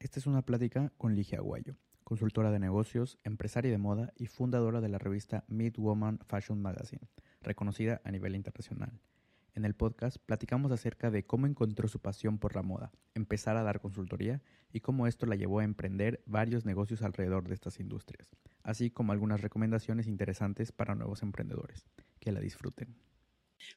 Esta es una plática con Ligia Aguayo, consultora de negocios, empresaria de moda y fundadora de la revista Mid Woman Fashion Magazine, reconocida a nivel internacional. En el podcast platicamos acerca de cómo encontró su pasión por la moda, empezar a dar consultoría y cómo esto la llevó a emprender varios negocios alrededor de estas industrias, así como algunas recomendaciones interesantes para nuevos emprendedores. Que la disfruten.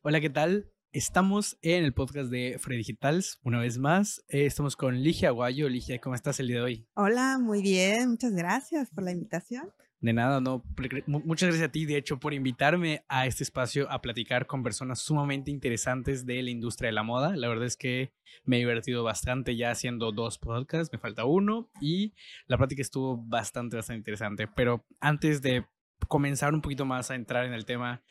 Hola, ¿qué tal? Estamos en el podcast de Free Digitals, una vez más. Eh, estamos con Ligia Aguayo. Ligia, ¿cómo estás el día de hoy? Hola, muy bien. Muchas gracias por la invitación. De nada, no. Muchas gracias a ti, de hecho, por invitarme a este espacio a platicar con personas sumamente interesantes de la industria de la moda. La verdad es que me he divertido bastante ya haciendo dos podcasts, me falta uno y la plática estuvo bastante, bastante interesante. Pero antes de comenzar un poquito más a entrar en el tema,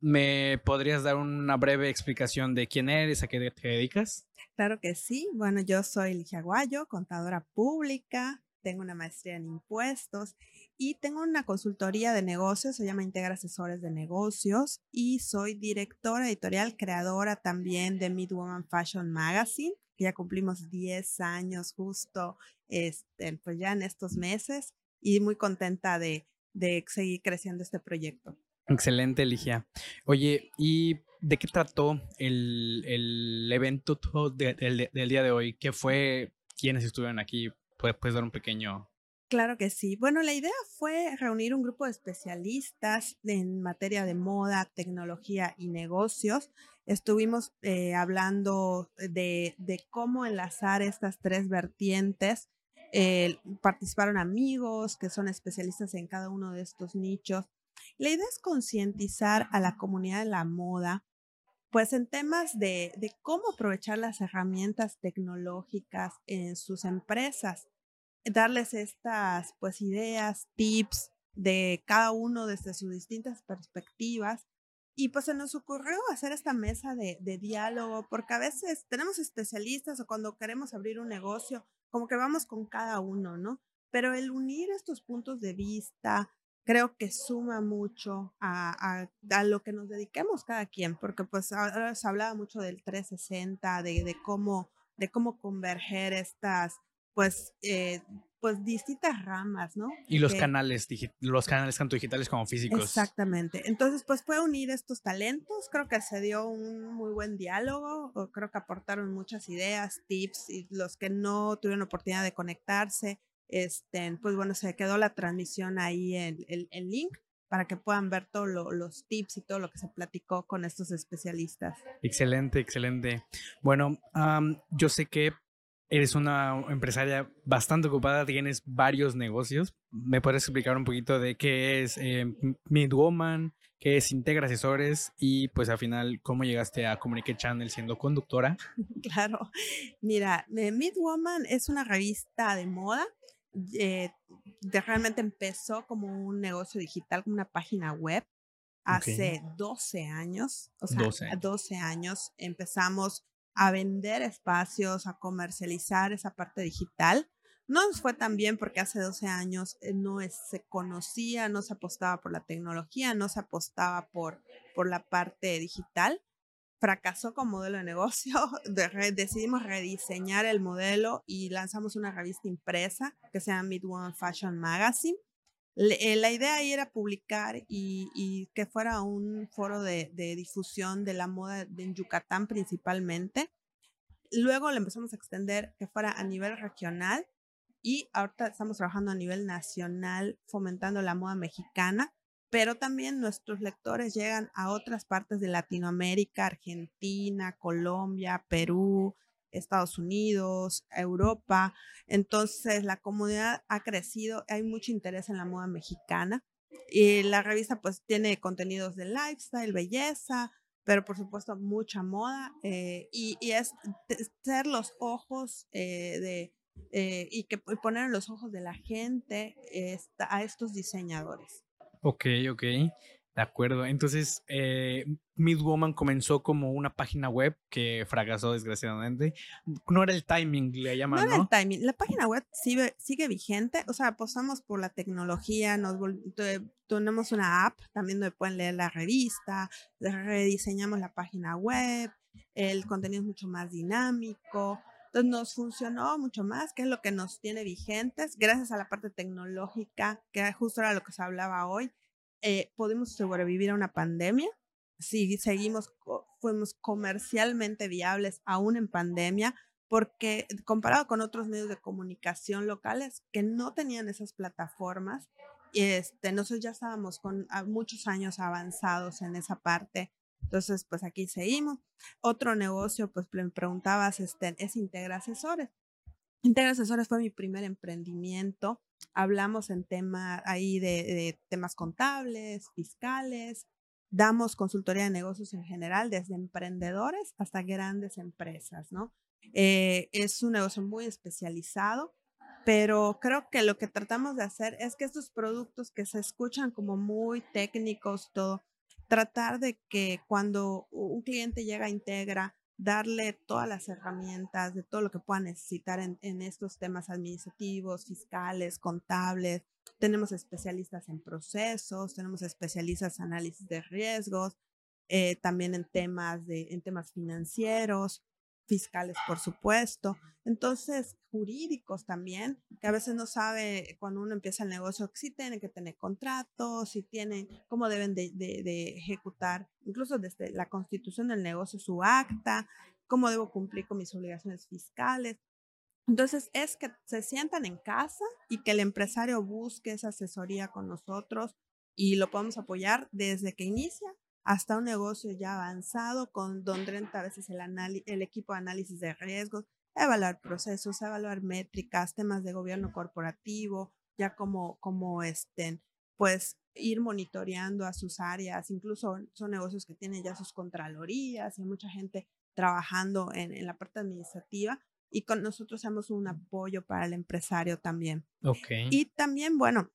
¿Me podrías dar una breve explicación de quién eres, a qué te dedicas? Claro que sí. Bueno, yo soy Ligia Guayo, contadora pública, tengo una maestría en impuestos y tengo una consultoría de negocios, se llama Integra Asesores de Negocios y soy directora editorial, creadora también de Midwoman Fashion Magazine, que ya cumplimos 10 años justo este, pues ya en estos meses y muy contenta de, de seguir creciendo este proyecto. Excelente, Ligia. Oye, ¿y de qué trató el, el evento del, del, día de hoy? ¿Qué fue? ¿Quiénes estuvieron aquí? ¿Puedes, ¿Puedes dar un pequeño Claro que sí. Bueno, la idea fue reunir un grupo de especialistas en materia de moda, tecnología y negocios. Estuvimos eh, hablando de, de, cómo enlazar estas tres vertientes. Participaron amigos que son especialistas en cada uno de estos nichos la idea es concientizar a la comunidad de la moda, pues en temas de, cómo aprovechar las herramientas tecnológicas en sus empresas, darles estas pues ideas, tips de cada uno desde sus distintas perspectivas. Y pues se nos ocurrió hacer esta mesa de diálogo, porque a veces tenemos especialistas o cuando queremos abrir un negocio, como que vamos con cada uno, ¿no? Pero el unir estos puntos de vista, creo que suma mucho a, a, lo que nos dediquemos cada quien, porque pues ahora se hablaba mucho del 360, de, de cómo, de cómo converger estas, pues, eh, pues distintas ramas, ¿no? Y los canales, los canales tanto digitales como físicos. Exactamente. Entonces, pues fue unir estos talentos. Creo que se dio un muy buen diálogo. Creo que aportaron muchas ideas, tips y los que no tuvieron oportunidad de conectarse este, pues bueno, se quedó la transmisión ahí en el link para que puedan ver todos los tips y todo lo que se platicó con estos especialistas. Excelente, excelente. Bueno, yo sé que eres una empresaria bastante ocupada, tienes varios negocios. ¿Me puedes explicar un poquito de qué es eh, Midwoman, qué es Integra Asesores y pues al final cómo llegaste a Communicate Channel siendo conductora? Claro, mira, eh, Midwoman es una revista de moda eh, realmente empezó como un negocio digital, como una página web, hace 12 años. O sea, 12 años. 12 años empezamos a vender espacios, a comercializar esa parte digital. No nos fue tan bien porque hace 12 años eh, no se conocía, no se apostaba por la tecnología, no se apostaba por, por la parte digital fracasó como modelo de negocio, decidimos rediseñar el modelo y lanzamos una revista impresa que se llama Midwoman Fashion Magazine. Eh, la idea ahí era publicar y, que fuera un foro de, difusión de la moda en Yucatán principalmente. Luego le empezamos a extender que fuera a nivel regional y ahorita estamos trabajando a nivel nacional fomentando la moda mexicana pero también nuestros lectores llegan a otras partes de Latinoamérica, Argentina, Colombia, Perú, Estados Unidos, Europa. Entonces la comunidad ha crecido, hay mucho interés en la moda mexicana. Y la revista pues tiene contenidos de lifestyle, belleza, pero por supuesto mucha moda eh, y, es ser los ojos eh, de, eh, y que poner en los ojos de la gente a estos diseñadores. Ok, ok. De acuerdo. Entonces, eh, Midwoman comenzó como una página web que fracasó desgraciadamente. No era el timing, le llaman, ¿no? era el timing. La página web sigue, sigue vigente. O sea, apostamos por la tecnología, nos tenemos una app también donde pueden leer la revista, rediseñamos la página web, el contenido es mucho más dinámico. Entonces nos funcionó mucho más, que es lo que nos tiene vigentes, gracias a la parte tecnológica, que justo era lo que se hablaba hoy. Eh, pudimos sobrevivir a una pandemia, si seguimos, fuimos comercialmente viables aún en pandemia, porque comparado con otros medios de comunicación locales que no tenían esas plataformas, este, nosotros ya estábamos con muchos años avanzados en esa parte. Entonces, pues aquí seguimos. Otro negocio, pues me preguntabas, este, es Integra Asesores. Integra Asesores fue mi primer emprendimiento. Hablamos en tema ahí de, de temas contables, fiscales, damos consultoría de negocios en general, desde emprendedores hasta grandes empresas, ¿no? Eh, es un negocio muy especializado, pero creo que lo que tratamos de hacer es que estos productos que se escuchan como muy técnicos, todo, tratar de que cuando un cliente llega a Integra, darle todas las herramientas de todo lo que pueda necesitar en, estos temas administrativos, fiscales, contables. Tenemos especialistas en procesos, tenemos especialistas en análisis de riesgos, eh, también en temas, de, en temas financieros fiscales, por supuesto. Entonces, jurídicos también, que a veces no sabe cuando uno empieza el negocio si tienen que tener contratos, si tienen, cómo deben de, de, ejecutar, incluso desde la constitución del negocio, su acta, cómo debo cumplir con mis obligaciones fiscales. Entonces, es que se sientan en casa y que el empresario busque esa asesoría con nosotros y lo podemos apoyar desde que inicia hasta un negocio ya avanzado con donde a veces el, el equipo de análisis de riesgos, evaluar procesos, evaluar métricas, temas de gobierno corporativo, ya como, como estén, pues ir monitoreando a sus áreas, incluso son negocios que tienen ya sus contralorías y mucha gente trabajando en, en la parte administrativa y con nosotros hacemos un apoyo para el empresario también. Okay. Y también, bueno,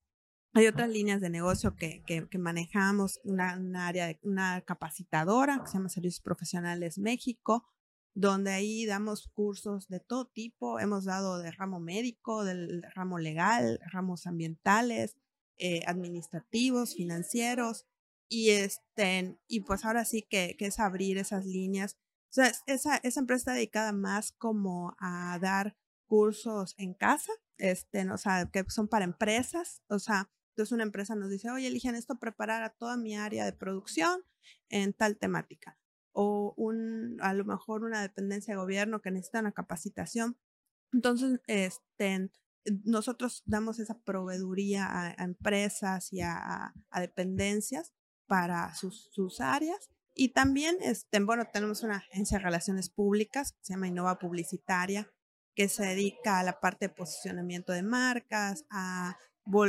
hay otras líneas de negocio que, que, manejamos, una, área, de, una capacitadora que se llama Servicios Profesionales México, donde ahí damos cursos de todo tipo. Hemos dado de ramo médico, del ramo legal, ramos ambientales, eh, administrativos, financieros. Y, este, y pues ahora sí que, que es abrir esas líneas. O sea, esa, esa empresa está dedicada más como a dar cursos en casa, este, o sea, que son para empresas, o sea, entonces una empresa nos dice, oye, eligen esto, preparar a toda mi área de producción en tal temática. O un, a lo mejor una dependencia de gobierno que necesita una capacitación. Entonces, este, nosotros damos esa proveeduría a, empresas y a, a, dependencias para sus, sus áreas. Y también, este, bueno, tenemos una agencia de relaciones públicas que se llama Innova Publicitaria, que se dedica a la parte de posicionamiento de marcas, a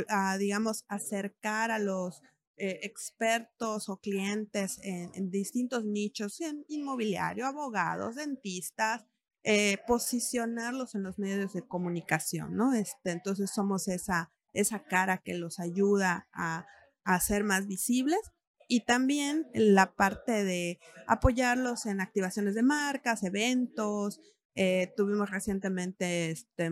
a, digamos, acercar a los eh, expertos o clientes en, distintos nichos, en inmobiliario, abogados, dentistas, eh, posicionarlos en los medios de comunicación, ¿no? Este, entonces somos esa, esa cara que los ayuda a, a ser más visibles y también la parte de apoyarlos en activaciones de marcas, eventos. Eh, tuvimos recientemente este,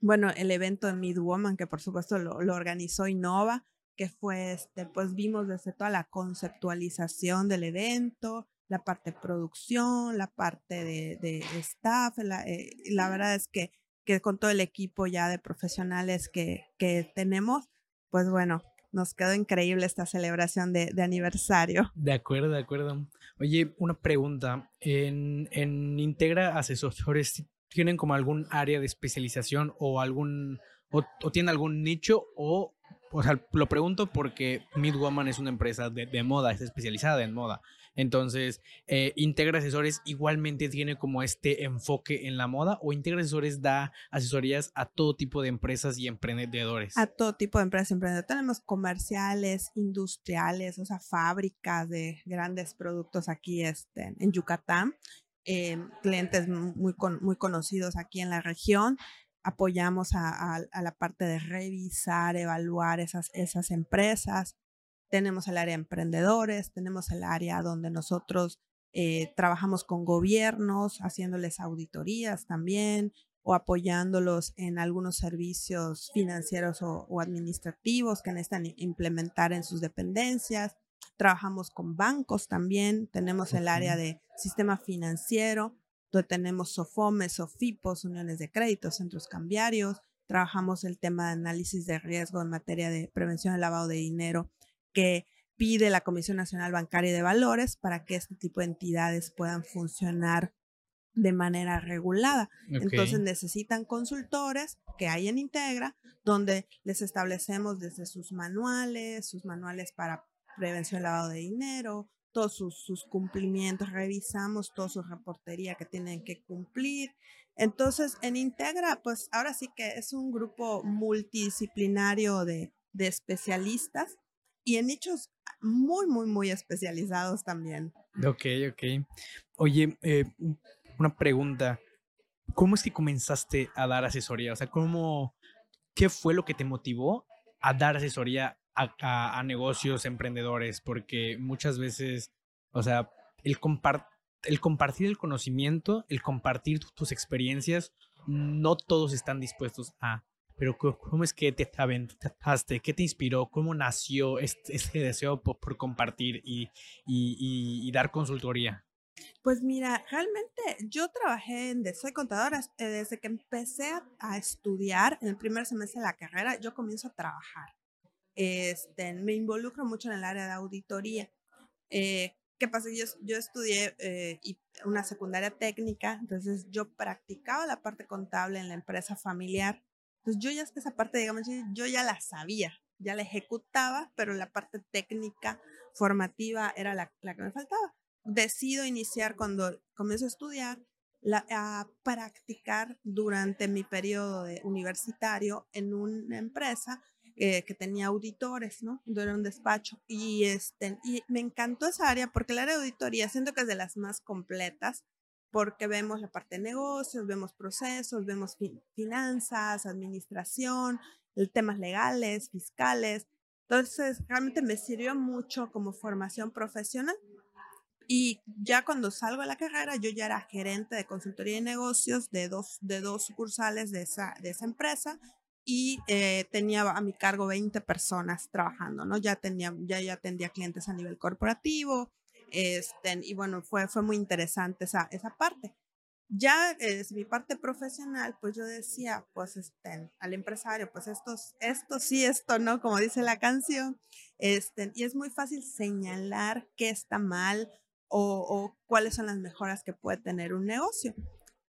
bueno, el evento de Midwoman, que por supuesto lo, organizó Innova, que fue, este, pues vimos desde toda la conceptualización del evento, la parte de producción, la parte de, staff, la, eh, la, verdad es que, que con todo el equipo ya de profesionales que, que tenemos, pues bueno, nos quedó increíble esta celebración de, de, aniversario. De acuerdo, de acuerdo. Oye, una pregunta. En, en Integra Asesores tienen como algún área de especialización o algún, o, tienen algún nicho o, o sea, lo pregunto porque Midwoman es una empresa de, moda, es especializada en moda. Entonces, eh, Integra Asesores igualmente tiene como este enfoque en la moda o Integra Asesores da asesorías a todo tipo de empresas y emprendedores. A todo tipo de empresas y emprendedores. Tenemos comerciales, industriales, o sea, fábricas de grandes productos aquí este, en Yucatán. Eh, clientes muy, muy conocidos aquí en la región. Apoyamos a, la parte de revisar, evaluar esas, esas empresas. Tenemos el área de emprendedores, tenemos el área donde nosotros eh, trabajamos con gobiernos, haciéndoles auditorías también o apoyándolos en algunos servicios financieros o, o administrativos que necesitan implementar en sus dependencias. Trabajamos con bancos también, tenemos el área de sistema financiero donde tenemos SOFOMES, SOFIPOS, uniones de crédito, centros cambiarios. Trabajamos el tema de análisis de riesgo en materia de prevención del lavado de dinero que pide la Comisión Nacional Bancaria de Valores para que este tipo de entidades puedan funcionar de manera regulada. Entonces necesitan consultores que hay en Integra, donde les establecemos desde sus manuales, sus manuales para prevención del lavado de dinero, todos sus, cumplimientos, revisamos toda su reportería que tienen que cumplir. Entonces, en Integra, pues ahora sí que es un grupo multidisciplinario de, de especialistas y en nichos muy, muy, muy especializados también. Ok, ok. Oye, eh, una pregunta. ¿Cómo es que comenzaste a dar asesoría? O sea, ¿cómo, ¿qué fue lo que te motivó a dar asesoría a, negocios emprendedores? Porque muchas veces, o sea, el, el compartir el conocimiento, el compartir tus experiencias, no todos están dispuestos a. Pero ¿cómo es que te aventaste? ¿Qué te inspiró? ¿Cómo nació este, este deseo por, compartir y, y dar consultoría? Pues mira, realmente yo trabajé en, soy contadora, eh, desde que empecé a, estudiar en el primer semestre de la carrera, yo comienzo a trabajar. Este, me involucro mucho en el área de auditoría. Eh, ¿Qué pasa? Yo, yo estudié eh, una secundaria técnica, entonces yo practicaba la parte contable en la empresa familiar. Entonces yo ya esa parte, digamos, yo ya la sabía, ya la ejecutaba, pero la parte técnica, formativa, era la, la que me faltaba decido iniciar cuando comienzo a estudiar, a practicar durante mi periodo de universitario en una empresa eh, que tenía auditores, ¿no? Era un despacho. Y, este, y me encantó esa área porque el área de auditoría siento que es de las más completas porque vemos la parte de negocios, vemos procesos, vemos finanzas, administración, temas legales, fiscales. Entonces, realmente me sirvió mucho como formación profesional y ya cuando salgo de la carrera, yo ya era gerente de consultoría de negocios de dos, de dos sucursales de esa, de esa empresa y eh, tenía a mi cargo 20 personas trabajando, ¿no? Ya tenía, ya, ya atendía clientes a nivel corporativo, este, y bueno, fue, fue muy interesante esa, esa parte. Ya es mi parte profesional, pues yo decía, pues este, al empresario, pues esto, esto sí, esto no, como dice la canción, este, y es muy fácil señalar qué está mal o, cuáles son las mejoras que puede tener un negocio.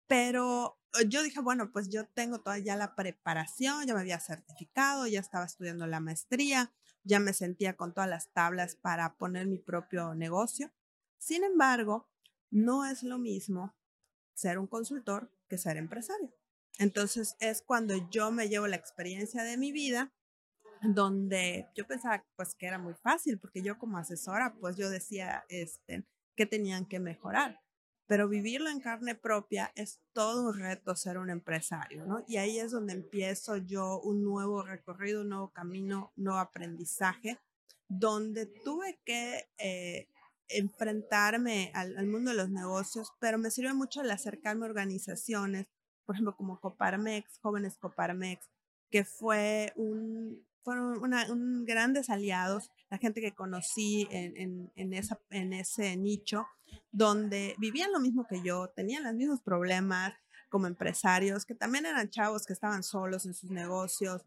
Pero eh, yo dije, bueno, pues yo tengo toda ya la preparación, ya me había certificado, ya estaba estudiando la maestría, ya me sentía con todas las tablas para poner mi propio negocio. Sin embargo, no es lo mismo ser un consultor que ser empresario. Entonces es cuando yo me llevo la experiencia de mi vida, donde yo pensaba pues que era muy fácil, porque yo como asesora, pues yo decía, este, que tenían que mejorar. Pero vivirlo en carne propia es todo un reto ser un empresario, ¿no? Y ahí es donde empiezo yo un nuevo recorrido, un nuevo camino, un nuevo aprendizaje, donde tuve que eh, enfrentarme al, al, mundo de los negocios, pero me sirve mucho el acercarme a organizaciones, por ejemplo, como Coparmex, Jóvenes Coparmex, que fue un, fueron una, un grandes aliados, la gente que conocí en, en, en, esa, en ese nicho, donde vivían lo mismo que yo, tenían los mismos problemas como empresarios, que también eran chavos que estaban solos en sus negocios.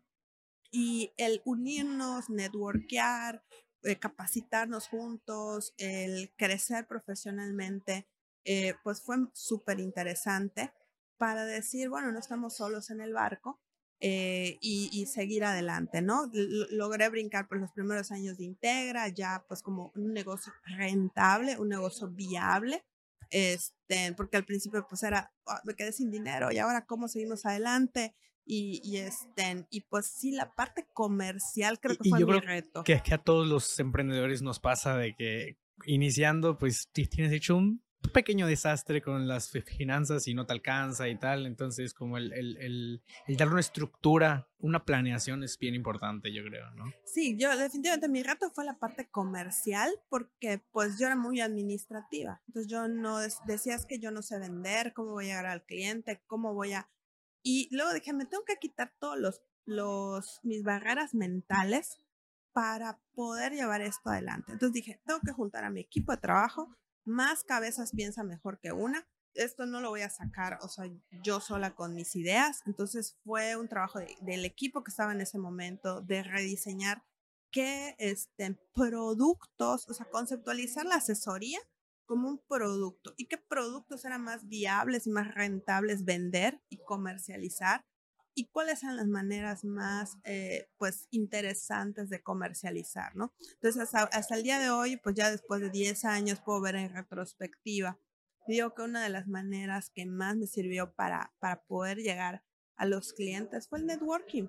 Y el unirnos, networkear, eh, capacitarnos juntos, el crecer profesionalmente, eh, pues fue súper interesante para decir, bueno, no estamos solos en el barco, eh, y, seguir adelante, ¿no? logré brincar por los primeros años de Integra, ya pues como un negocio rentable, un negocio viable, este, porque al principio pues era, ah, me quedé sin dinero y ahora cómo seguimos adelante. Y, y, este, y pues sí, la parte comercial creo que fue mi reto. Que, que a todos los emprendedores nos pasa de que iniciando, pues tienes hecho un pequeño desastre con las finanzas y no te alcanza y tal. Entonces, como el, el, el, el, dar una estructura, una planeación es bien importante, yo creo, ¿no? Sí, yo definitivamente mi reto fue la parte comercial porque pues yo era muy administrativa. Entonces yo no decías que yo no sé vender, cómo voy a llegar al cliente, cómo voy a... Y luego dije, me tengo que quitar todos los, los, mis barreras mentales para poder llevar esto adelante. Entonces dije, tengo que juntar a mi equipo de trabajo, más cabezas piensa mejor que una. esto no lo voy a sacar, o sea, yo sola con mis ideas. Entonces fue un trabajo del equipo que estaba en ese momento de rediseñar qué este, productos, o sea, conceptualizar la asesoría como un producto y qué productos eran más viables y más rentables vender y comercializar y cuáles eran las maneras más eh, pues interesantes de comercializar, ¿no? Entonces hasta, hasta, el día de hoy, pues ya después de 10 años puedo ver en retrospectiva digo que una de las maneras que más me sirvió para, para poder llegar a los clientes fue el networking.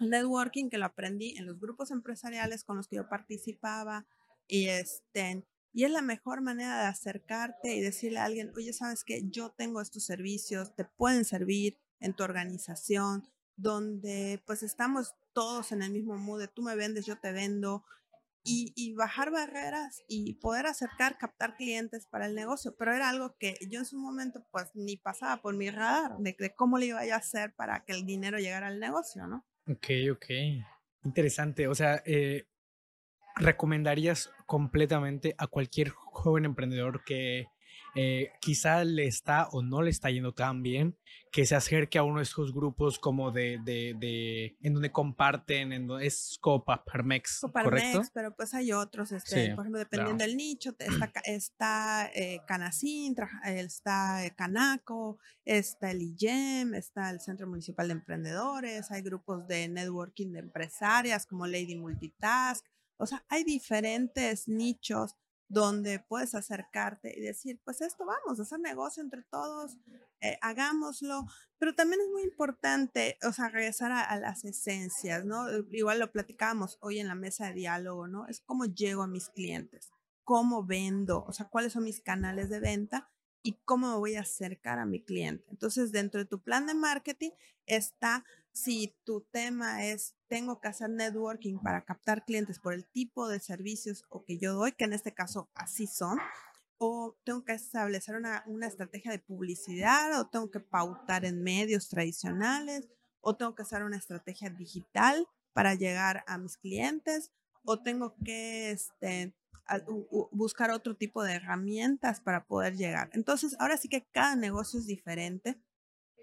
El networking que lo aprendí en los grupos empresariales con los que yo participaba y este, y es la mejor manera de acercarte y decirle a alguien, oye, sabes que yo tengo estos servicios, te pueden servir en tu organización, donde pues estamos todos en el mismo mood, tú me vendes, yo te vendo, y, bajar barreras y poder acercar, captar clientes para el negocio. Pero era algo que yo en su momento pues ni pasaba por mi radar de, cómo le iba a hacer para que el dinero llegara al negocio, ¿no? Ok, ok. Interesante. O sea, eh, ¿recomendarías completamente a cualquier joven emprendedor que eh, quizá le está o no le está yendo tan bien, que se acerque a uno de estos grupos como de, de, de en donde comparten, en donde es Copa Parmex, ¿correcto? pero pues hay otros, este, por ejemplo, dependiendo del nicho, está, está eh, Canacín, está eh, Canaco, está el IGEM, está el Centro Municipal de Emprendedores, hay grupos de networking de empresarias como Lady Multitask, o sea, hay diferentes nichos donde puedes acercarte y decir, pues esto vamos a hacer negocio entre todos, eh, hagámoslo, pero también es muy importante, o sea, regresar a, las esencias, ¿no? Eh, igual lo platicábamos hoy en la mesa de diálogo, ¿no? Es cómo llego a mis clientes, cómo vendo, o sea, cuáles son mis canales de venta y cómo me voy a acercar a mi cliente. Entonces, dentro de tu plan de marketing está si tu tema es tengo que hacer networking para captar clientes por el tipo de servicios o que yo doy, que en este caso así son, o tengo que establecer una, una estrategia de publicidad, o tengo que pautar en medios tradicionales, o tengo que hacer una estrategia digital para llegar a mis clientes, o tengo que este, buscar otro tipo de herramientas para poder llegar. Entonces, ahora sí que cada negocio es diferente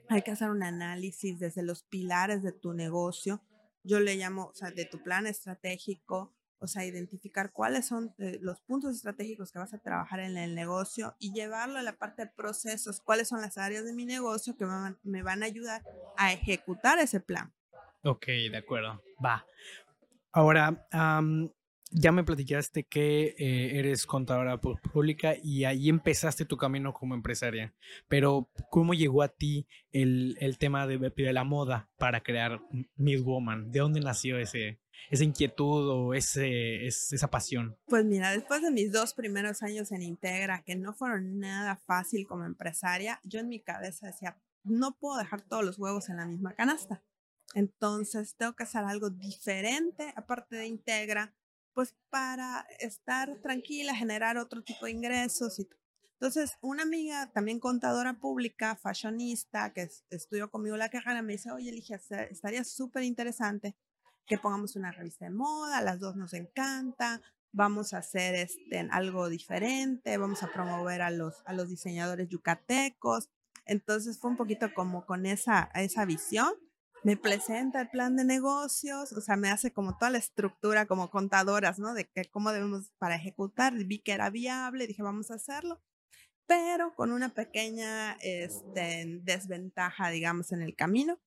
hay que hacer un análisis desde los pilares de tu negocio. Yo le llamo, o sea, de tu plan estratégico, o sea, identificar cuáles son eh, los puntos estratégicos que vas a trabajar en el negocio y llevarlo a la parte de procesos, cuáles son las áreas de mi negocio que me van, a ayudar a ejecutar ese plan. Ok, de acuerdo. Va. Ahora, ya me platicaste que eh, eres contadora pública y ahí empezaste tu camino como empresaria, pero ¿cómo llegó a ti el, el tema de, de, la moda para crear Miss Woman? ¿De dónde nació ese, esa inquietud o ese, esa pasión? Pues mira, después de mis dos primeros años en Integra, que no fueron nada fácil como empresaria, yo en mi cabeza decía, no puedo dejar todos los huevos en la misma canasta. Entonces tengo que hacer algo diferente, aparte de Integra, pues para estar tranquila, generar otro tipo de ingresos. Y Entonces, una amiga, también contadora pública, fashionista, que estudió conmigo la carrera, me dice, oye, Ligia, estaría súper interesante que pongamos una revista de moda, las dos nos encanta, vamos a hacer este, algo diferente, vamos a promover a los, a los diseñadores yucatecos. Entonces fue un poquito como con esa, esa visión me presenta el plan de negocios, o sea, me hace como toda la estructura como contadoras, ¿no? De que cómo debemos para ejecutar, vi que era viable, dije, vamos a hacerlo, pero con una pequeña este, desventaja, digamos, en el camino,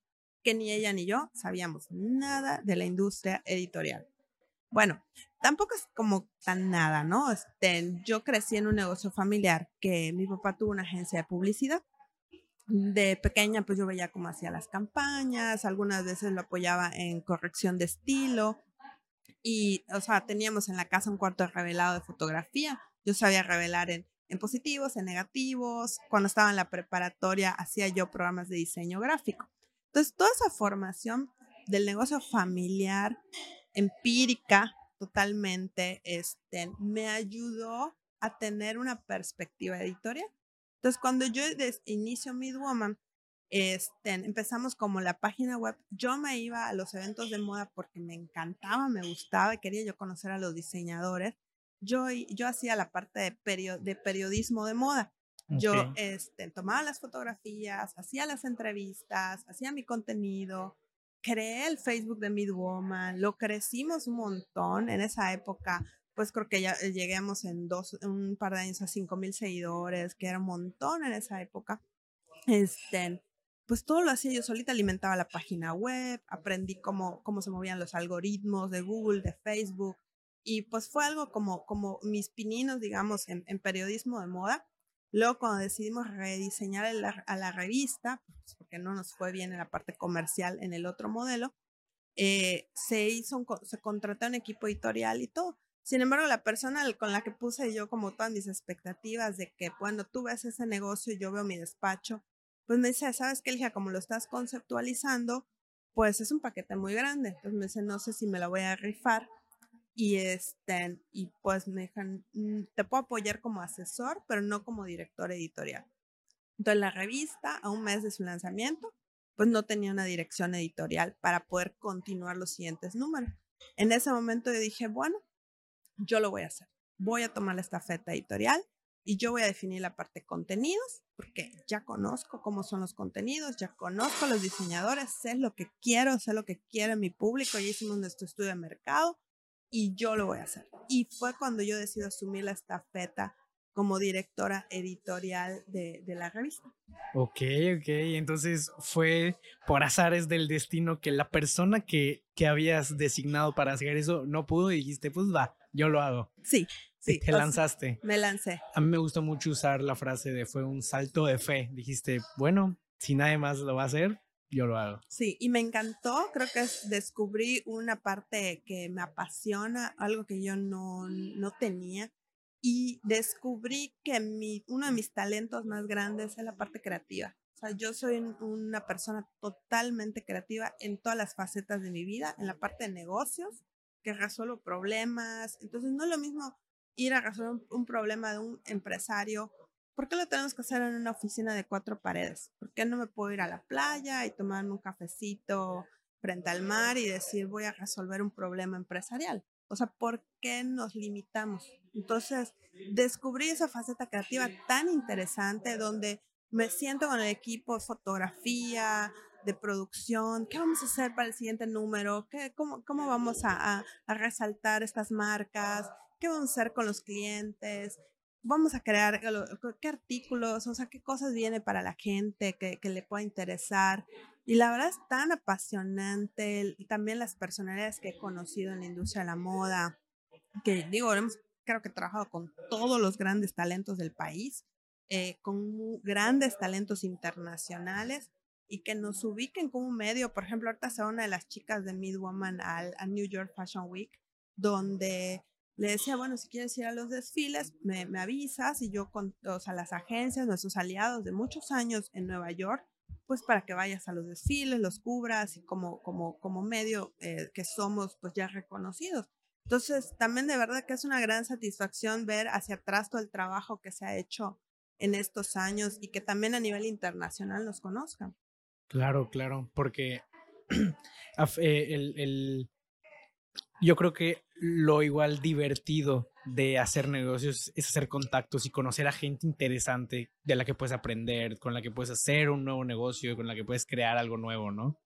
que ni ella ni yo sabíamos nada de la industria editorial. Bueno, tampoco es como tan nada, ¿no? Este, yo crecí en un negocio familiar que mi papá tuvo una agencia de publicidad de pequeña pues yo veía cómo hacía las campañas, algunas veces lo apoyaba en corrección de estilo y, o sea, teníamos en la casa un cuarto revelado de fotografía. Yo sabía revelar en, en positivos, en negativos. Cuando estaba en la preparatoria hacía yo programas de diseño gráfico. Entonces, toda esa formación del negocio familiar, empírica, totalmente, este, me ayudó a tener una perspectiva editorial. Entonces, cuando yo inicio Midwoman, este, empezamos como la página web, yo me iba a los eventos de moda porque me encantaba, me gustaba y quería yo conocer a los diseñadores. Yo, yo hacía la parte de, de periodismo de moda. Yo este, tomaba las fotografías, hacía las entrevistas, hacía mi contenido, creé el Facebook de Midwoman, lo crecimos un montón en esa época. Pues creo que ya eh, lleguemos en dos, un par de años a cinco mil seguidores, que era un montón en esa época. Este, pues todo lo hacía yo solita, alimentaba la página web, aprendí cómo, cómo se movían los algoritmos de Google, de Facebook, y pues fue algo como, como mis pininos, digamos, en, en periodismo de moda. Luego cuando decidimos rediseñar a la revista, pues porque no nos fue bien en la parte comercial en el otro modelo, eh, se hizo, se contrató un equipo editorial y todo. Sin embargo, la persona con la que puse yo como todas mis expectativas de que, bueno, tú ves ese negocio y yo veo mi despacho, pues me dice, ¿sabes qué, Elija? Como lo estás conceptualizando, pues es un paquete muy grande. Entonces me dice, no sé si me lo voy a rifar y, este, y pues me dijeron, mm, te puedo apoyar como asesor, pero no como director editorial. Entonces la revista, a un mes de su lanzamiento, pues no tenía una dirección editorial para poder continuar los siguientes números. En ese momento yo dije, bueno, yo lo voy a hacer. Voy a tomar la estafeta editorial y yo voy a definir la parte contenidos, porque ya conozco cómo son los contenidos, ya conozco a los diseñadores, sé lo que quiero, sé lo que quiere mi público, ya hicimos nuestro estudio de mercado, y yo lo voy a hacer. Y fue cuando yo decido asumir la estafeta como directora editorial de, de, la revista. Ok, ok. Entonces fue por azares del destino que la persona que, que habías designado para hacer eso no pudo y dijiste, pues va, yo lo hago. Sí, sí. Te lanzaste. Me lancé. A mí me gusta mucho usar la frase de fue un salto de fe. Dijiste, bueno, si nadie más lo va a hacer, yo lo hago. Sí, y me encantó, creo que descubrí una parte que me apasiona, algo que yo no, no tenía, y descubrí que mi, uno de mis talentos más grandes es la parte creativa. O sea, yo soy una persona totalmente creativa en todas las facetas de mi vida, en la parte de negocios, que resuelvo problemas. Entonces, no es lo mismo ir a resolver un problema de un empresario ¿Por qué lo tenemos que hacer en una oficina de cuatro paredes? ¿Por qué no me puedo ir a la playa y tomar un cafecito frente al mar y decir voy a resolver un problema empresarial? O sea, ¿por qué nos limitamos? Entonces, descubrí esa faceta creativa tan interesante donde me siento con el equipo fotografía, de producción, qué vamos a hacer para el siguiente número, ¿Qué, cómo, cómo vamos a, a, resaltar estas marcas, qué vamos a hacer con los clientes, vamos a crear qué artículos, o sea, qué cosas viene para la gente que, que le pueda interesar. Y la verdad es tan apasionante, también las personalidades que he conocido en la industria de la moda, que digo, hemos, creo que he trabajado con todos los grandes talentos del país, eh, con grandes talentos internacionales y que nos ubiquen como medio. Por ejemplo, ahorita se una de las chicas de Midwoman al, a New York Fashion Week, donde le decía, bueno, si quieres ir a los desfiles, me, me avisas y yo con o sea, las agencias, nuestros aliados de muchos años en Nueva York, pues para que vayas a los desfiles, los cubras y como, como, como medio eh, que somos pues ya reconocidos. Entonces, también de verdad que es una gran satisfacción ver hacia atrás todo el trabajo que se ha hecho en estos años y que también a nivel internacional nos conozcan. Claro, claro, porque eh, el, el, yo creo que lo igual divertido de hacer negocios es hacer contactos y conocer a gente interesante de la que puedes aprender, con la que puedes hacer un nuevo negocio, con la que puedes crear algo nuevo, ¿no?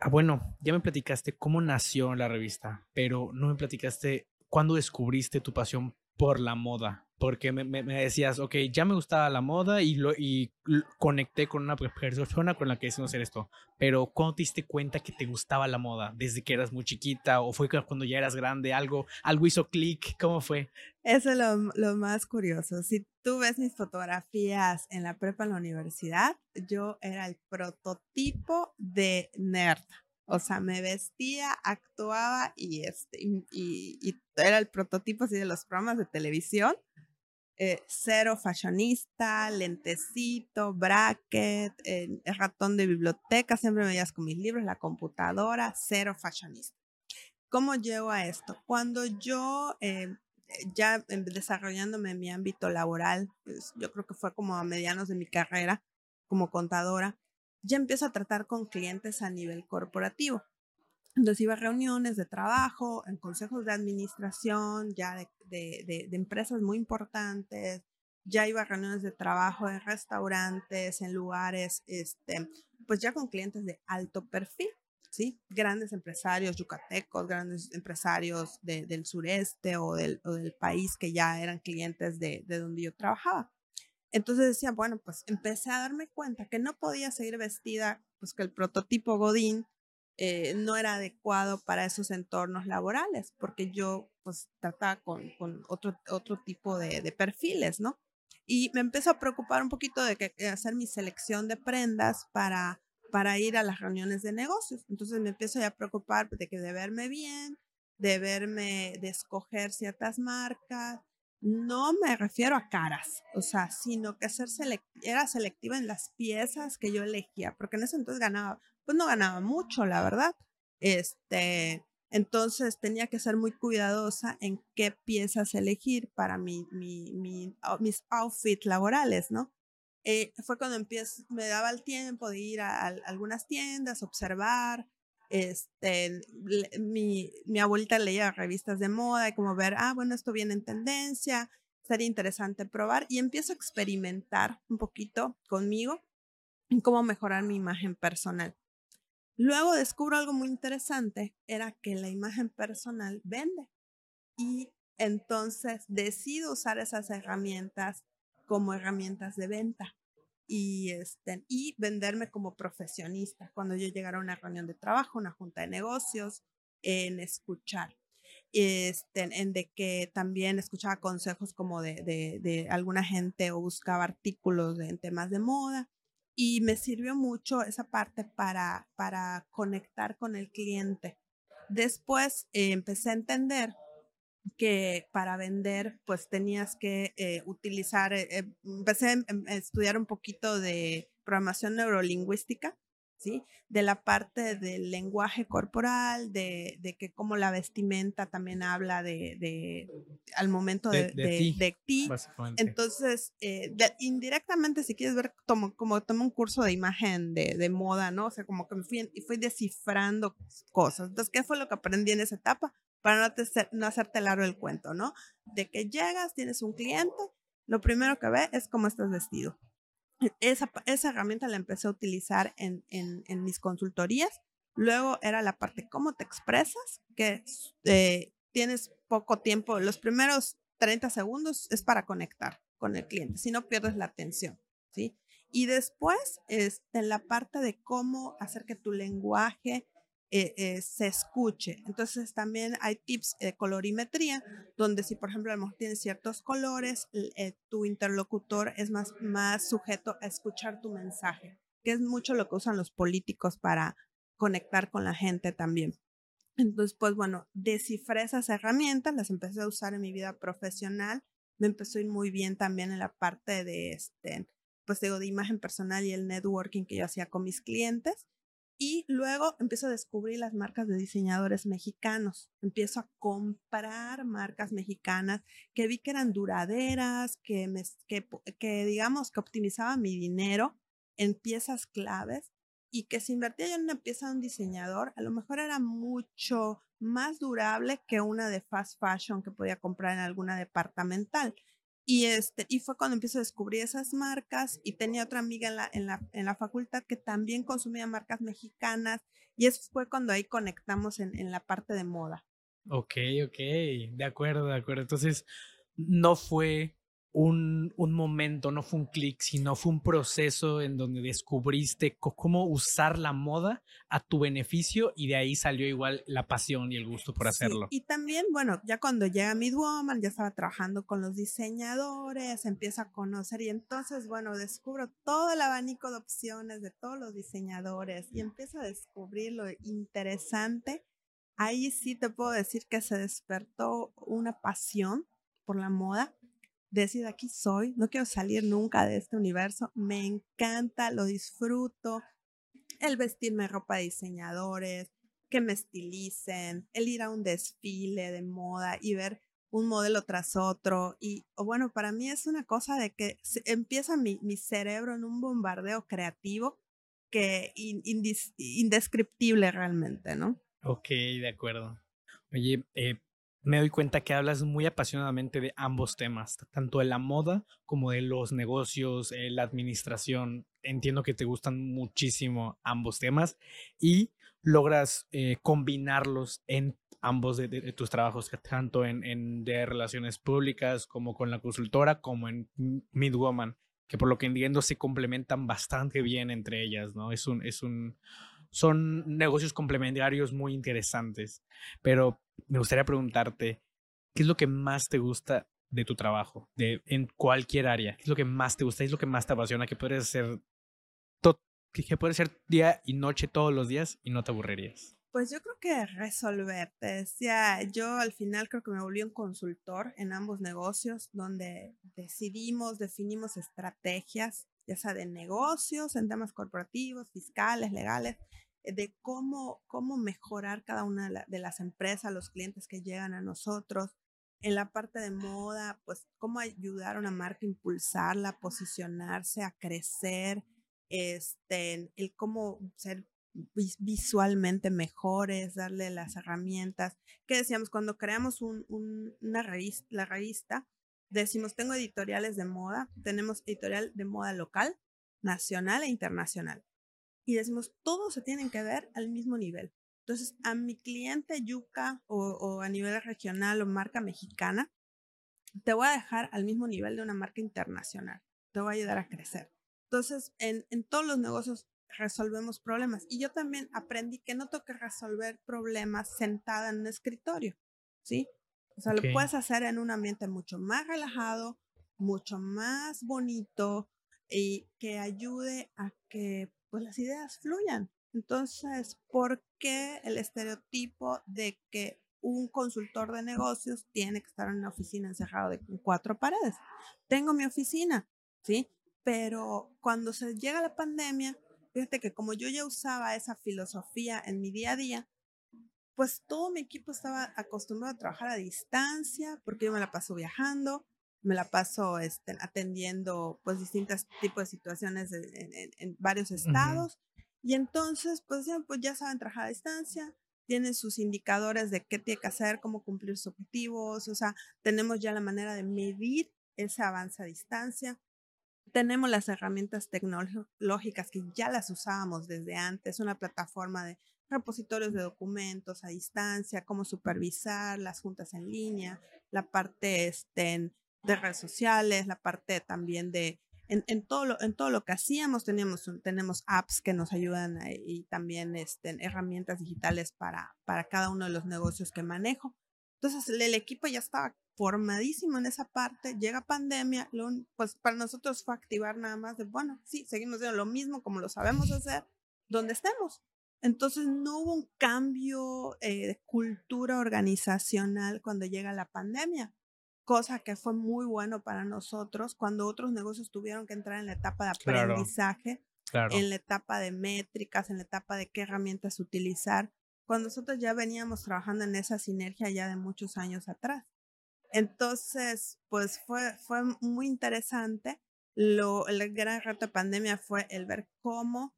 Ah, bueno, ya me platicaste cómo nació la revista, pero no me platicaste cuándo descubriste tu pasión por la moda porque me, decías, ok, ya me gustaba la moda y, lo, y conecté con una persona con la que decidimos hacer esto, pero ¿cuándo te diste cuenta que te gustaba la moda? ¿Desde que eras muy chiquita o fue cuando ya eras grande? ¿Algo, algo hizo clic? ¿Cómo fue? Eso es lo, lo más curioso. Si tú ves mis fotografías en la prepa en la universidad, yo era el prototipo de nerd. O sea, me vestía, actuaba y, este, y, y, era el prototipo así de los programas de televisión eh, cero fashionista, lentecito, bracket, eh, ratón de biblioteca, siempre me veías con mis libros, la computadora, cero fashionista. ¿Cómo llego a esto? Cuando yo eh, ya desarrollándome en mi ámbito laboral, pues yo creo que fue como a medianos de mi carrera como contadora, ya empiezo a tratar con clientes a nivel corporativo. Entonces iba a reuniones de trabajo, en consejos de administración, ya de, empresas muy importantes, ya iba a reuniones de trabajo en restaurantes, en lugares, este, pues ya con clientes de alto perfil, ¿sí? Grandes empresarios yucatecos, grandes empresarios del sureste o del, país que ya eran clientes de donde yo trabajaba. Entonces decía, bueno, pues empecé a darme cuenta que no podía seguir vestida, pues que el prototipo Godín eh, no era adecuado para esos entornos laborales, porque yo pues trataba con, con otro, otro tipo de, de, perfiles, ¿no? Y me empezó a preocupar un poquito de que, hacer mi selección de prendas para, para ir a las reuniones de negocios. Entonces me empiezo a preocupar de que de verme bien, de verme, de escoger ciertas marcas. No me refiero a caras, o sea, sino que ser era selectiva en las piezas que yo elegía, porque en ese entonces ganaba pues no ganaba mucho, la verdad. Este, entonces tenía que ser muy cuidadosa en qué piezas elegir para mi, mi, mi, mis outfits laborales, ¿no? Eh, fue cuando empiezo, me daba el tiempo de ir a, algunas tiendas, observar. Este, mi, abuelita leía revistas de moda y como ver, ah, bueno, esto viene en tendencia, sería interesante probar. Y empiezo a experimentar un poquito conmigo en cómo mejorar mi imagen personal. Luego descubro algo muy interesante, era que la imagen personal vende. Y entonces decido usar esas herramientas como herramientas de venta y, este, y venderme como profesionista cuando yo llegara a una reunión de trabajo, una junta de negocios, en escuchar. Este, en de que también escuchaba consejos como de, de, de alguna gente o buscaba artículos en temas de moda y me sirvió mucho esa parte para, para conectar con el cliente. Después eh, empecé a entender que para vender pues tenías que eh, utilizar, eh, empecé a estudiar un poquito de programación neurolingüística ¿sí? De la parte del lenguaje corporal, de, de que como la vestimenta también habla de, de al momento de, de, ti. Entonces, eh, indirectamente, si quieres ver, tomo, como tomé un curso de imagen de, moda, ¿no? O sea, como que me fui, fui descifrando cosas. Entonces, ¿qué fue lo que aprendí en esa etapa? Para no, te, no hacerte largo el cuento, ¿no? De que llegas, tienes un cliente, lo primero que ve es cómo estás vestido esa, herramienta la empecé a utilizar en, mis consultorías. Luego era la parte cómo te expresas, que eh, tienes poco tiempo, los primeros 30 segundos es para conectar con el cliente, si no pierdes la atención, ¿sí? Y después, es en la parte de cómo hacer que tu lenguaje eh, eh, se escuche. Entonces también hay tips de colorimetría, donde si por ejemplo a tienes ciertos colores, eh, tu interlocutor es más, más sujeto a escuchar tu mensaje, que es mucho lo que usan los políticos para conectar con la gente también. Entonces, pues bueno, descifré esas herramientas, las empecé a usar en mi vida profesional, me empezó muy bien también en la parte de, este, pues digo, de imagen personal y el networking que yo hacía con mis clientes. Y luego empiezo a descubrir las marcas de diseñadores mexicanos. Empiezo a comprar marcas mexicanas que vi que eran duraderas, que, que, digamos que optimizaban mi dinero en piezas claves y que si invertía yo en una pieza de un diseñador, a lo mejor era mucho más durable que una de fast fashion que podía comprar en alguna departamental. Y, este, y fue cuando empiezo a descubrir esas marcas y tenía otra amiga en la, en la, en la facultad que también consumía marcas mexicanas y eso fue cuando ahí conectamos en, en la parte de moda. Ok, ok, de acuerdo, de acuerdo. Entonces, no fue un, un momento, no fue un clic, sino fue un proceso en donde descubriste cómo usar la moda a tu beneficio y de ahí salió igual la pasión y el gusto por hacerlo. y también, bueno, ya cuando llega Midwoman, ya estaba trabajando con los diseñadores, empiezo a conocer y entonces, bueno, descubro todo el abanico de opciones de todos los diseñadores y empiezo a descubrir lo interesante. Ahí sí te puedo decir que se despertó una pasión por la moda decir aquí soy, no quiero salir nunca de este universo, me encanta, lo disfruto, el vestirme ropa de diseñadores, que me estilicen, el ir a un desfile de moda y ver un modelo tras otro. Y bueno, para mí es una cosa de que empieza mi, mi cerebro en un bombardeo creativo que indescriptible realmente, ¿no? Ok, de acuerdo. Oye, eh, me doy cuenta que hablas muy apasionadamente de ambos temas, tanto de la moda como de los negocios, eh, la administración. Entiendo que te gustan muchísimo ambos temas y logras eh, combinarlos en ambos de, tus trabajos, tanto en, en, relaciones públicas como con la consultora, como en Midwoman, que por lo que entiendo se complementan bastante bien entre ellas, ¿no? Es un, es un, son negocios complementarios muy interesantes, pero me gustaría preguntarte, ¿qué es lo que más te gusta de tu trabajo, de, en cualquier área? ¿Qué es lo que más te gusta? ¿Qué es lo que más te apasiona? Que puedes hacer, que, que puedes ser día y noche todos los días y no te aburrirías. Pues yo creo que resolver, te yo al final creo que me volví un consultor en ambos negocios donde decidimos, definimos estrategias, ya sea de negocios, en temas corporativos, fiscales, legales, de cómo, cómo mejorar cada una de, las empresas, los clientes que llegan a nosotros. En la parte de moda, pues cómo ayudar a una marca a impulsarla, a posicionarse, a crecer, este, el cómo ser visualmente mejores, darle las herramientas. ¿Qué decíamos? Cuando creamos un, una revista, la revista, decimos, tengo editoriales de moda, tenemos editorial de moda local, nacional e internacional y decimos, todos se tienen que ver al mismo nivel. Entonces, a mi cliente yuca o, a nivel regional o marca mexicana, te voy a dejar al mismo nivel de una marca internacional. Te voy a ayudar a crecer. Entonces, en, en todos los negocios resolvemos problemas. Y yo también aprendí que no tengo que resolver problemas sentada en un escritorio, ¿sí? O sea, lo puedes hacer en un ambiente mucho más relajado, mucho más bonito y que ayude a que pues las ideas fluyan. Entonces, ¿por qué el estereotipo de que un consultor de negocios tiene que estar en una oficina encerrado de cuatro paredes? Tengo mi oficina, ¿sí? Pero cuando se llega la pandemia, fíjate que como yo ya usaba esa filosofía en mi día a día, pues todo mi equipo estaba acostumbrado a trabajar a distancia, porque yo me la paso viajando, me la paso este, atendiendo pues distintos tipos de situaciones en, varios estados. Y entonces, pues ya, pues ya saben trabajar a distancia, tienen sus indicadores de qué tiene que hacer, cómo cumplir sus objetivos, o sea, tenemos ya la manera de medir ese avance a distancia. Tenemos las herramientas tecnológicas que ya las usábamos desde antes, una plataforma de repositorios de documentos a distancia, cómo supervisar las juntas en línea, la parte este, de redes sociales, la parte también de, en, en, todo, lo, en todo lo que hacíamos, teníamos, tenemos apps que nos ayudan y también este, herramientas digitales para, para cada uno de los negocios que manejo. Entonces el, equipo ya estaba formadísimo en esa parte, llega pandemia, pues para nosotros fue activar nada más de, bueno, sí, seguimos haciendo lo mismo como lo sabemos hacer, donde estemos. Entonces no hubo un cambio eh, de cultura organizacional cuando llega la pandemia cosa que fue muy bueno para nosotros cuando otros negocios tuvieron que entrar en la etapa de aprendizaje, en la etapa de métricas, en la etapa de qué herramientas utilizar, cuando nosotros ya veníamos trabajando en esa sinergia ya de muchos años atrás. Entonces, pues fue, fue muy interesante. Lo, el gran reto de pandemia fue el ver cómo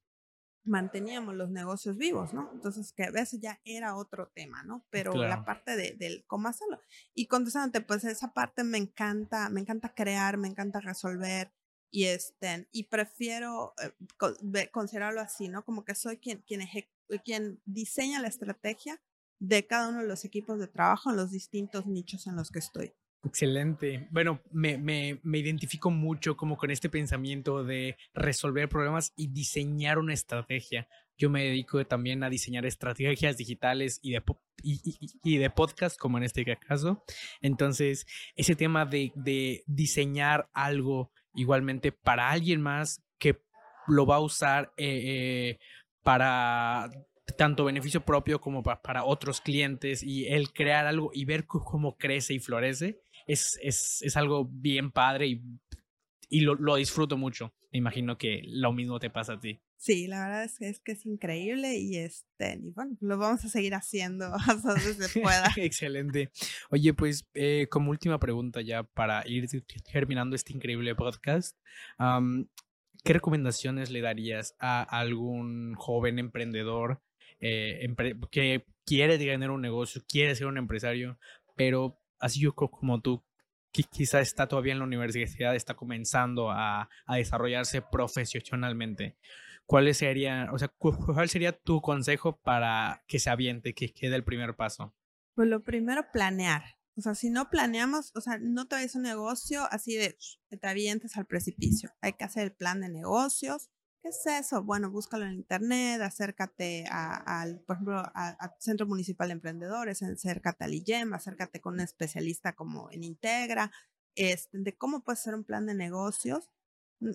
manteníamos los negocios vivos, ¿no? Entonces, que a veces ya era otro tema, ¿no? Pero la parte de, del cómo hacerlo. Y contestándote, pues esa parte me encanta, me encanta crear, me encanta resolver y este, y prefiero eh, considerarlo así, ¿no? Como que soy quien, quien, quien diseña la estrategia de cada uno de los equipos de trabajo en los distintos nichos en los que estoy. Excelente. Bueno, me, me, me, identifico mucho como con este pensamiento de resolver problemas y diseñar una estrategia. Yo me dedico también a diseñar estrategias digitales y de, y, de podcast, como en este caso. Entonces, ese tema de, de diseñar algo igualmente para alguien más que lo va a usar eh, eh, para tanto beneficio propio como para otros clientes y el crear algo y ver cómo crece y florece es, es, es algo bien padre y, y lo, lo, disfruto mucho. Me imagino que lo mismo te pasa a ti. Sí, la verdad es que es, que es increíble y, este, y bueno, lo vamos a seguir haciendo hasta donde se pueda. Excelente. Oye, pues eh, como última pregunta ya para ir terminando este increíble podcast, ¿qué recomendaciones le darías a algún joven emprendedor eh, que quiere tener un negocio, quiere ser un empresario, pero así yo como tú, quizá está todavía en la universidad, está comenzando a, a desarrollarse profesionalmente. ¿Cuál sería, o sea, cuál sería tu consejo para que se aviente, que quede el primer paso? Pues lo primero, planear. O sea, si no planeamos, o sea, no te vayas un negocio así de te avientes al precipicio. Hay que hacer el plan de negocios. ¿Qué es eso? Bueno, búscalo en internet, acércate al, por ejemplo, al Centro Municipal de Emprendedores, acércate al IGEM, acércate con un especialista como en Integra, este, de cómo puedes hacer un plan de negocios.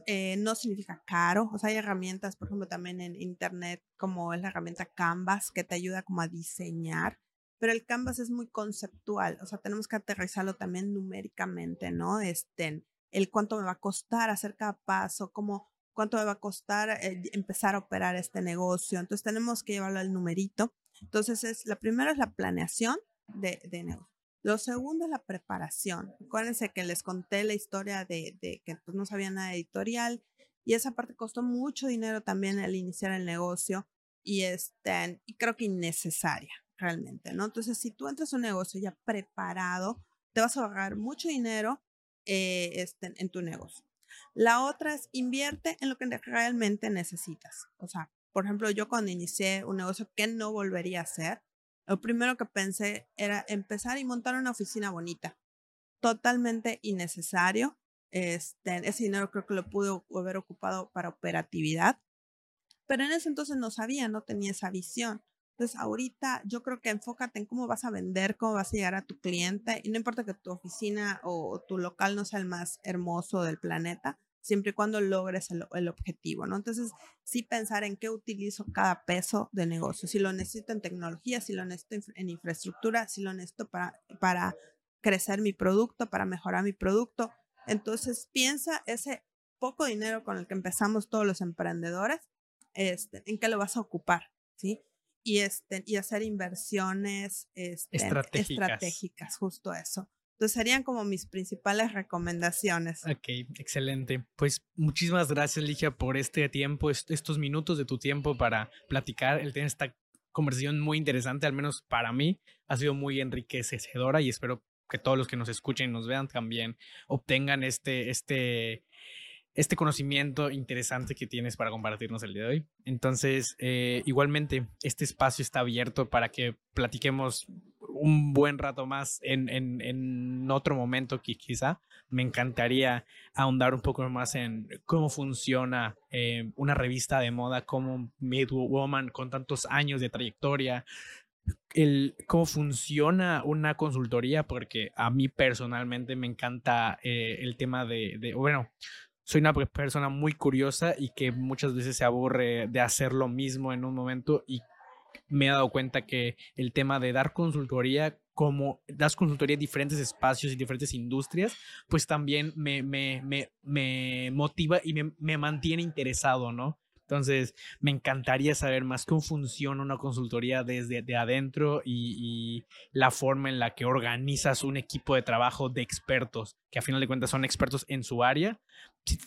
Eh, no significa caro, o sea, hay herramientas, por ejemplo, también en internet, como es la herramienta Canvas, que te ayuda como a diseñar pero el Canvas es muy conceptual, o sea, tenemos que aterrizarlo también numéricamente, ¿no? Este, el cuánto me va a costar hacer cada paso, cómo, cuánto me va a costar eh, empezar a operar este negocio. Entonces tenemos que llevarlo al numerito. Entonces, es, la primera es la planeación de, de negocio. Lo segundo es la preparación. Acuérdense que les conté la historia de, de que pues, no sabía nada editorial y esa parte costó mucho dinero también al iniciar el negocio y, este, y creo que innecesaria realmente, ¿no? Entonces, si tú entras a un negocio ya preparado, te vas a ahorrar mucho dinero eh, este, en tu negocio. La otra es invierte en lo que realmente necesitas. O sea, por ejemplo, yo cuando inicié un negocio que no volvería a hacer, lo primero que pensé era empezar y montar una oficina bonita. Totalmente innecesario. Este, ese dinero creo que lo pude haber ocupado para operatividad. Pero en ese entonces no sabía, no tenía esa visión. Entonces, ahorita yo creo que enfócate en cómo vas a vender, cómo vas a llegar a tu cliente y no importa que tu oficina o tu local no sea el más hermoso del planeta, siempre y cuando logres el, objetivo, ¿no? Entonces, sí pensar en qué utilizo cada peso de negocio, si lo necesito en tecnología, si lo necesito en, infraestructura, si lo necesito para, para crecer mi producto, para mejorar mi producto. Entonces, piensa ese poco dinero con el que empezamos todos los emprendedores, este, en qué lo vas a ocupar, ¿sí? Y, este, y hacer inversiones este, estratégicas. justo eso. Entonces serían como mis principales recomendaciones. Ok, excelente. Pues muchísimas gracias, Ligia, por este tiempo, estos minutos de tu tiempo para platicar. El tener esta conversación muy interesante, al menos para mí, ha sido muy enriquecedora y espero que todos los que nos escuchen y nos vean también obtengan este, este, este conocimiento interesante que tienes para compartirnos el día de hoy. Entonces, eh, igualmente, este espacio está abierto para que platiquemos un buen rato más en, en, otro momento que quizá me encantaría ahondar un poco más en cómo funciona eh, una revista de moda como Made Woman con tantos años de trayectoria, el, cómo funciona una consultoría, porque a mí personalmente me encanta eh, el tema de, de, bueno, soy una persona muy curiosa y que muchas veces se aburre de hacer lo mismo en un momento y me he dado cuenta que el tema de dar consultoría, como das consultoría en diferentes espacios y diferentes industrias, pues también me, me, me, me motiva y me, me mantiene interesado, ¿no? Entonces, me encantaría saber más cómo funciona una consultoría desde de adentro y, la forma en la que organizas un equipo de trabajo de expertos, que a final de cuentas son expertos en su área,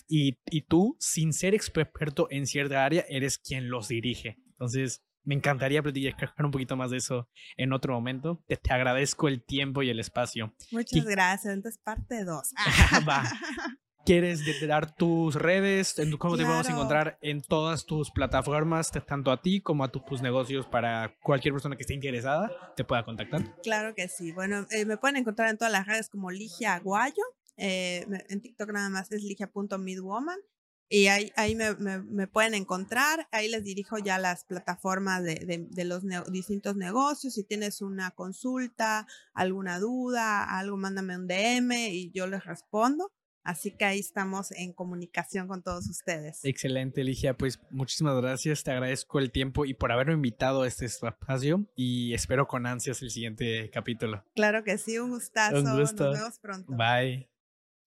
y, tú, sin ser experto en cierta área, eres quien los dirige. Entonces, me encantaría platicar un poquito más de eso en otro momento. Te, te agradezco el tiempo y el espacio. Muchas gracias. Entonces, parte 2. Va. ¿Quieres dar tus redes? ¿Cómo te podemos encontrar en todas tus plataformas, tanto a ti como a tus negocios para cualquier persona que esté interesada te pueda contactar? Claro que sí. Bueno, eh, me pueden encontrar en todas las redes como Ligia Aguayo. Eh, en TikTok nada más es ligia.midwoman. Y ahí, ahí me, me, pueden encontrar, ahí les dirijo ya las plataformas de, de, de los distintos negocios. Si tienes una consulta, alguna duda, algo, mándame un DM y yo les respondo. Así que ahí estamos en comunicación con todos ustedes. Excelente, Ligia. Pues muchísimas gracias. Te agradezco el tiempo y por haberme invitado a este espacio y espero con ansias el siguiente capítulo. Claro que sí, un gustazo. Un gusto. Nos vemos pronto. Bye.